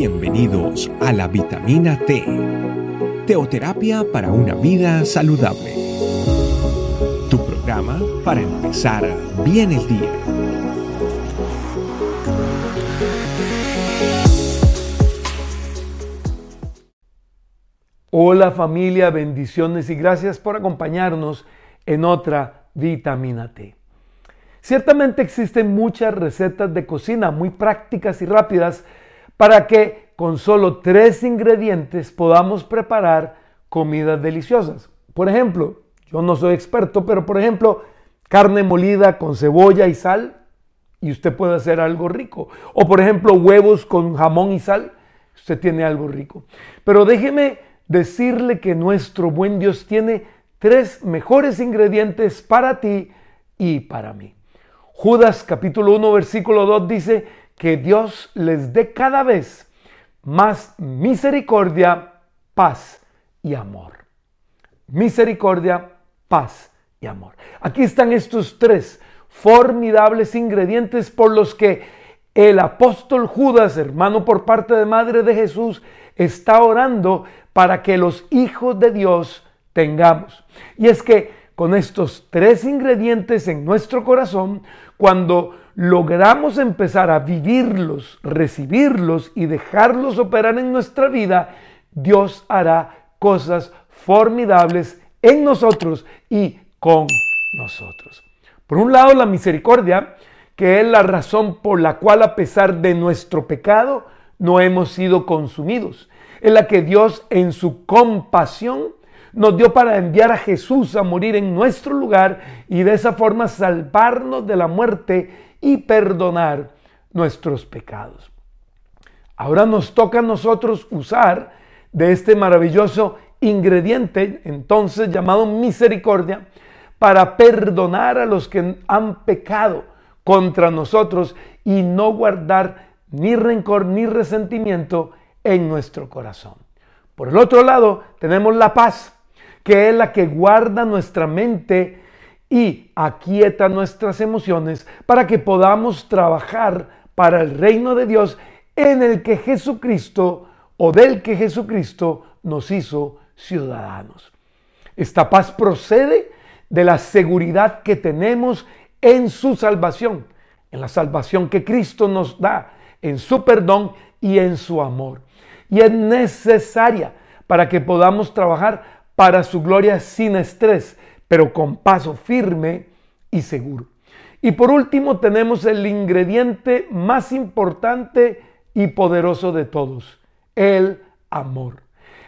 Bienvenidos a la vitamina T, teoterapia para una vida saludable. Tu programa para empezar bien el día. Hola familia, bendiciones y gracias por acompañarnos en otra vitamina T. Ciertamente existen muchas recetas de cocina muy prácticas y rápidas para que con solo tres ingredientes podamos preparar comidas deliciosas. Por ejemplo, yo no soy experto, pero por ejemplo, carne molida con cebolla y sal y usted puede hacer algo rico. O por ejemplo, huevos con jamón y sal, usted tiene algo rico. Pero déjeme decirle que nuestro buen Dios tiene tres mejores ingredientes para ti y para mí. Judas capítulo 1 versículo 2 dice, que Dios les dé cada vez más misericordia, paz y amor. Misericordia, paz y amor. Aquí están estos tres formidables ingredientes por los que el apóstol Judas, hermano por parte de Madre de Jesús, está orando para que los hijos de Dios tengamos. Y es que con estos tres ingredientes en nuestro corazón, cuando logramos empezar a vivirlos, recibirlos y dejarlos operar en nuestra vida, Dios hará cosas formidables en nosotros y con nosotros. Por un lado, la misericordia, que es la razón por la cual a pesar de nuestro pecado no hemos sido consumidos. Es la que Dios en su compasión nos dio para enviar a Jesús a morir en nuestro lugar y de esa forma salvarnos de la muerte y perdonar nuestros pecados. Ahora nos toca a nosotros usar de este maravilloso ingrediente, entonces llamado misericordia, para perdonar a los que han pecado contra nosotros y no guardar ni rencor ni resentimiento en nuestro corazón. Por el otro lado, tenemos la paz, que es la que guarda nuestra mente y aquieta nuestras emociones para que podamos trabajar para el reino de Dios en el que Jesucristo o del que Jesucristo nos hizo ciudadanos. Esta paz procede de la seguridad que tenemos en su salvación, en la salvación que Cristo nos da, en su perdón y en su amor. Y es necesaria para que podamos trabajar para su gloria sin estrés, pero con paso firme y seguro. Y por último tenemos el ingrediente más importante y poderoso de todos, el amor.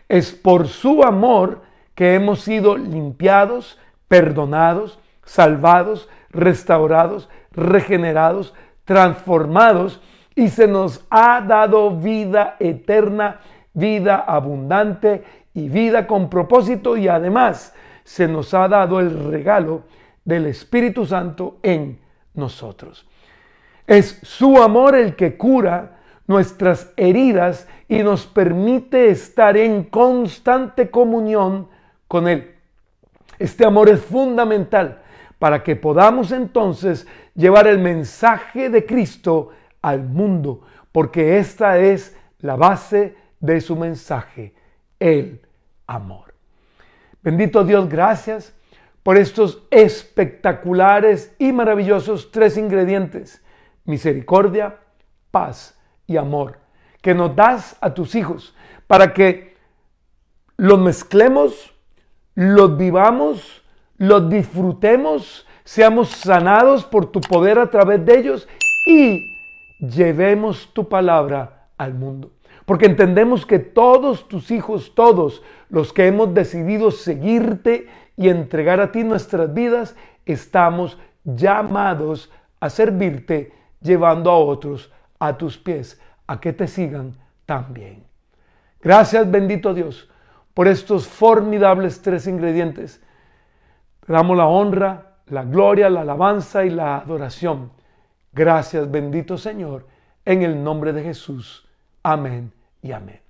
Es por su amor que hemos sido limpiados, perdonados, salvados, restaurados, regenerados, transformados y se nos ha dado vida eterna, vida abundante y vida con propósito y además se nos ha dado el regalo del Espíritu Santo en nosotros. Es su amor el que cura nuestras heridas y nos permite estar en constante comunión con Él. Este amor es fundamental para que podamos entonces llevar el mensaje de Cristo al mundo, porque esta es la base de su mensaje, el amor. Bendito Dios, gracias por estos espectaculares y maravillosos tres ingredientes, misericordia, paz y amor, que nos das a tus hijos para que los mezclemos, los vivamos, los disfrutemos, seamos sanados por tu poder a través de ellos y llevemos tu palabra al mundo porque entendemos que todos tus hijos, todos los que hemos decidido seguirte y entregar a ti nuestras vidas, estamos llamados a servirte llevando a otros a tus pies, a que te sigan también. Gracias bendito Dios por estos formidables tres ingredientes. Te damos la honra, la gloria, la alabanza y la adoración. Gracias bendito Señor, en el nombre de Jesús. Amén y amén.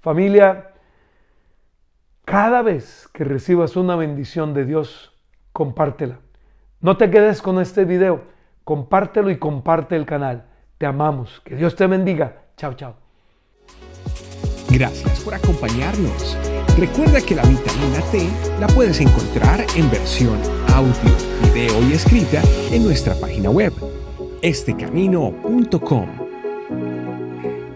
Familia, cada vez que recibas una bendición de Dios, compártela. No te quedes con este video, compártelo y comparte el canal. Te amamos. Que Dios te bendiga. Chao, chao. Gracias por acompañarnos. Recuerda que la vitamina T la puedes encontrar en versión audio, video y escrita en nuestra página web, estecamino.com.